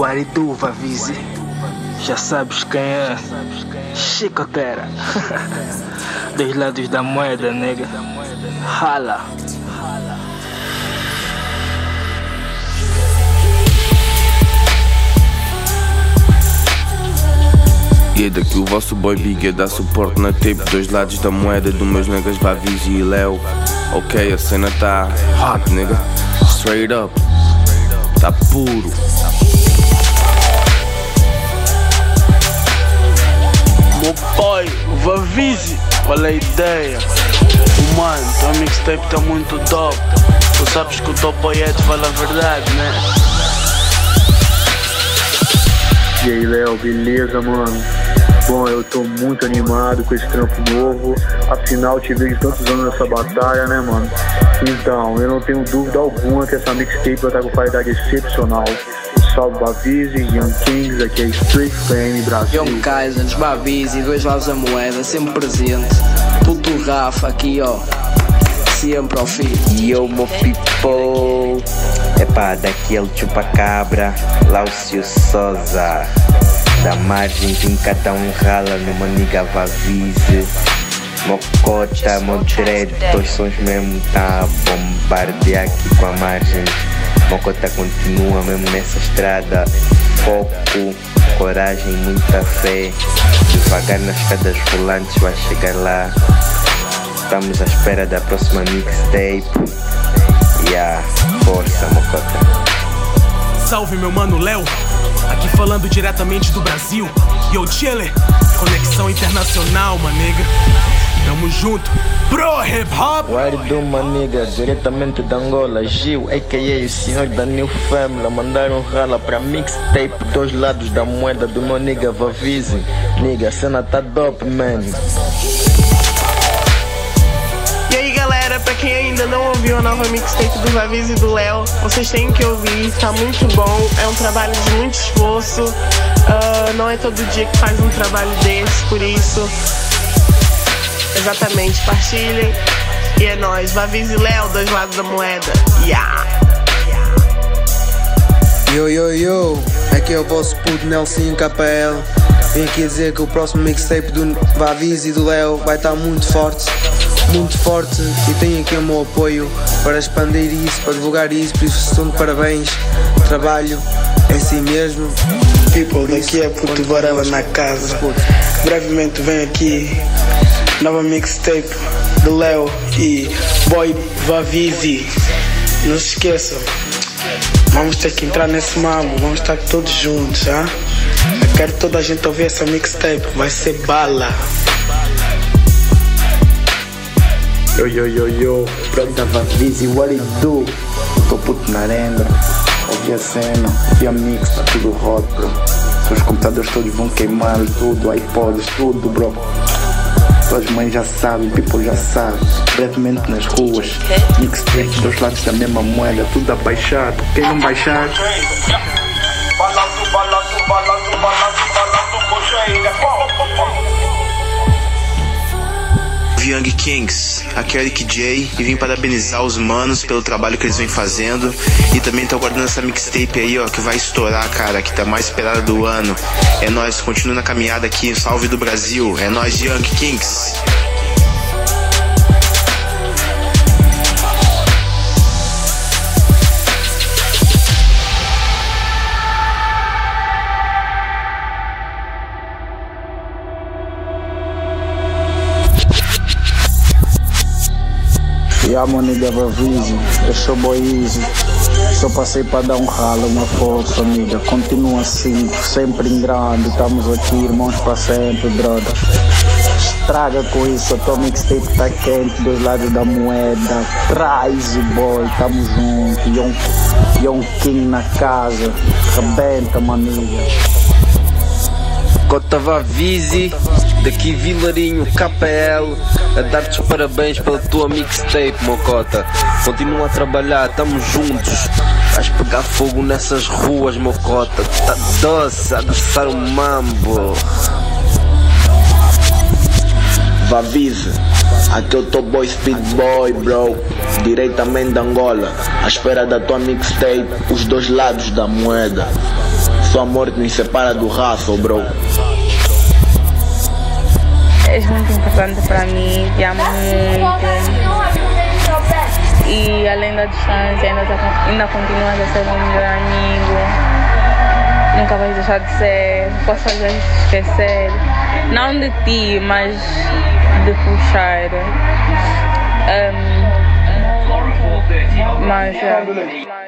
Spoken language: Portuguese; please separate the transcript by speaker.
Speaker 1: Guaridu, Vavizi. Já sabes quem é. Chicotera. Dois lados da moeda, nega. Rala.
Speaker 2: E é daqui o vosso boy Big é dar suporte na tape Dois lados da moeda do meus negas Vavigi e Léo Ok, a cena tá hot, nigga Straight up Tá puro
Speaker 3: Vavise, qual é a ideia? Mano, tua mixtape tá muito dope Tu sabes que o teu poeta fala a verdade, né?
Speaker 4: E aí, Léo, beleza, mano? Bom, eu tô muito animado com esse trampo novo. Afinal, te vejo tantos anos nessa batalha, né, mano? Então, eu não tenho dúvida alguma que essa mixtape vai estar com qualidade excepcional. Salve Bavizi, Young Kings, aqui é Street Fame Brasil.
Speaker 5: Young Kaisers, Bavizi, dois lados da moeda, sempre presente. Puto Rafa aqui, ó. Sempre ao fim.
Speaker 6: Yo, mo people. Epá, daquele chupacabra, Láucio Souza. Da margem vim cada um rala numa niga vavize. Mocota, mo dread, dois sons mesmo tá a bombardear aqui com a margem. Mocota continua mesmo nessa estrada. Foco, coragem, muita fé. Devagar nas escadas rolantes vai chegar lá. Estamos à espera da próxima mixtape. E a força, Mocota.
Speaker 7: Salve meu mano Léo, aqui falando diretamente do Brasil. Yo Chile, conexão internacional, manega. Tamo junto, pro hip hop.
Speaker 8: Guardo Maniga, diretamente de Angola, Gil, a.k.a. o senhor da New Family, mandaram rala pra mixtape dois lados da moeda do meu nigga Vavizi. Nigga, a cena tá dope, man.
Speaker 9: E aí galera, pra quem ainda não ouviu a nova mixtape do Vaviz e do Léo, vocês têm que ouvir, tá muito bom, é um trabalho de muito esforço, ah, não é todo dia que faz um trabalho desse, por isso, exatamente, partilhem, e é nóis, Vaviz e Léo, dois lados da moeda, yeah!
Speaker 10: Yo, yo, yo, aqui é o vosso puto Nelson KPL. Vim aqui dizer que o próximo mixtape do Vaviz e do Léo vai estar muito forte, muito forte. E tenho aqui o meu apoio para expandir isso, para divulgar isso. Por isso, estão de parabéns. Trabalho é assim mesmo.
Speaker 3: People, daqui é Puto Varela na casa. Brevemente vem aqui nova mixtape do Léo e Boy Vavizi. Não se esqueçam, vamos ter que entrar nesse mambo, vamos estar todos juntos, ah? Eu quero toda a gente ouvir essa mixtape, vai ser bala.
Speaker 11: Yo, yo, yo, yo, Brother Vavizi, what it do? Tô puto na arenda, ouvi a cena, a mix, tá tudo hot, bro. Os computadores todos vão queimar, tudo, iPods, tudo, bro. Suas mães já sabem, people já sabe. Brevemente nas ruas, mixtape dos lados da mesma moeda, tudo a baixar. Quem não baixar,
Speaker 12: Young Kings, aqui é o Eric J e vim parabenizar os manos pelo trabalho que eles vêm fazendo e também tô guardando essa mixtape aí, ó, que vai estourar, cara, que tá mais esperada do ano. É nóis, continua na caminhada aqui, salve do Brasil, é nóis Young Kings.
Speaker 11: Yeah, my nigga Vavizi, eu sou easy. Só passei para dar um ralo, uma força, amiga. Continua assim, sempre em grande. Estamos aqui, irmãos para sempre, brother. Estraga com isso, a tua mixtape tá quente, dois lados da moeda. Traz o boy, tamo junto. Young, Young King na casa. Rebenta, maniga.
Speaker 2: Cota Vavizi, daqui Vilarinho KPL, a dar-te os parabéns pela tua mixtape, Mocota. Continua a trabalhar, tamo juntos. Vais pegar fogo nessas ruas, Mocota. Tá doce a dançar o mambo.
Speaker 11: Vavize, aqui eu tô boy speed boy, bro. Diretamente da Angola, à espera da tua mixtape, os dois lados da moeda.
Speaker 8: Sua morte nos separa do raço, bro.
Speaker 13: És muito importante para mim, te amo muito. E além da distância, ainda, tá, ainda continuas a ser meu melhor amigo. Nunca vais deixar de ser. Posso fazer te esquecer. Não de ti, mas de puxar. Um, mas. é,